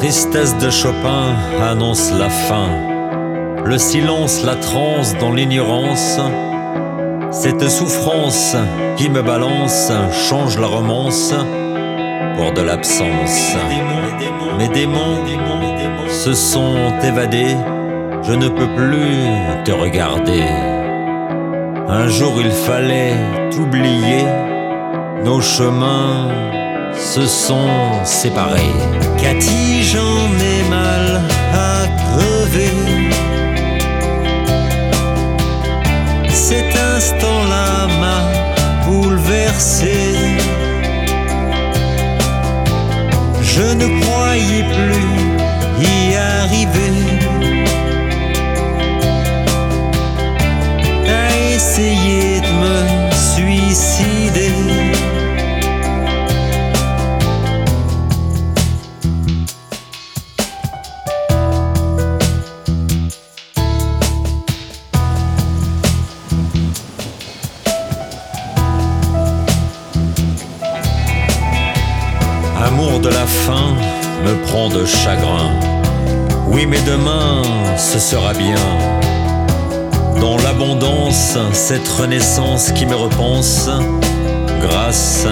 Tristesse de Chopin annonce la fin. Le silence, la transe dans l'ignorance. Cette souffrance qui me balance change la romance pour de l'absence. Mes démons se sont évadés. Je ne peux plus te regarder. Un jour il fallait t'oublier. Nos chemins se sont séparés. Cathy, j'en ai mal à crever. Cet instant-là m'a bouleversé. Je ne croyais plus y arriver. De la fin me prend de chagrin. Oui, mais demain, ce sera bien. Dans l'abondance, cette renaissance qui me repense, grâce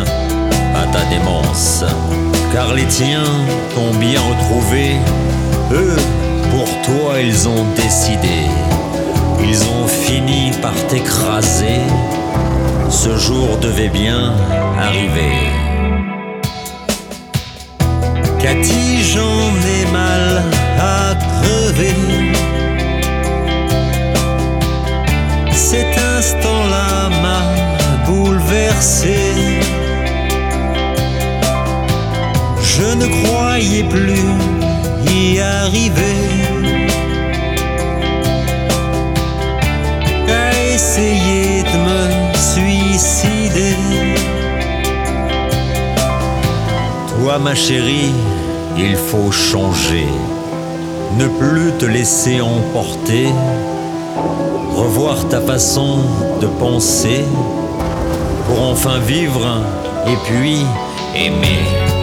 à ta démence. Car les tiens t'ont bien retrouvé, eux, pour toi, ils ont décidé. Ils ont fini par t'écraser. Ce jour devait bien arriver. Cathy, j'en ai mal à crever. Cet instant-là m'a bouleversé. Je ne croyais plus y arriver. Ma chérie, il faut changer. Ne plus te laisser emporter. Revoir ta façon de penser pour enfin vivre et puis aimer.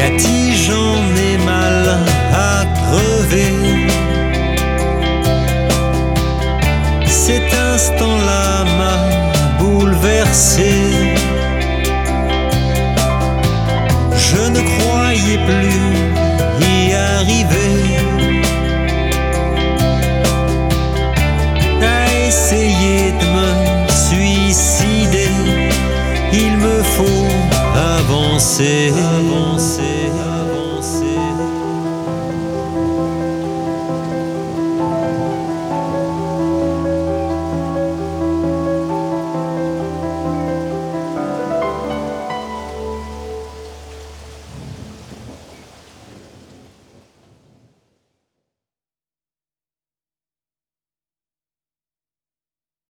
Cathy, j'en ai mal à crever. Cet instant-là m'a bouleversé. Je ne croyais plus y arriver. À essayer de me suicider, il me faut avancer. avancer.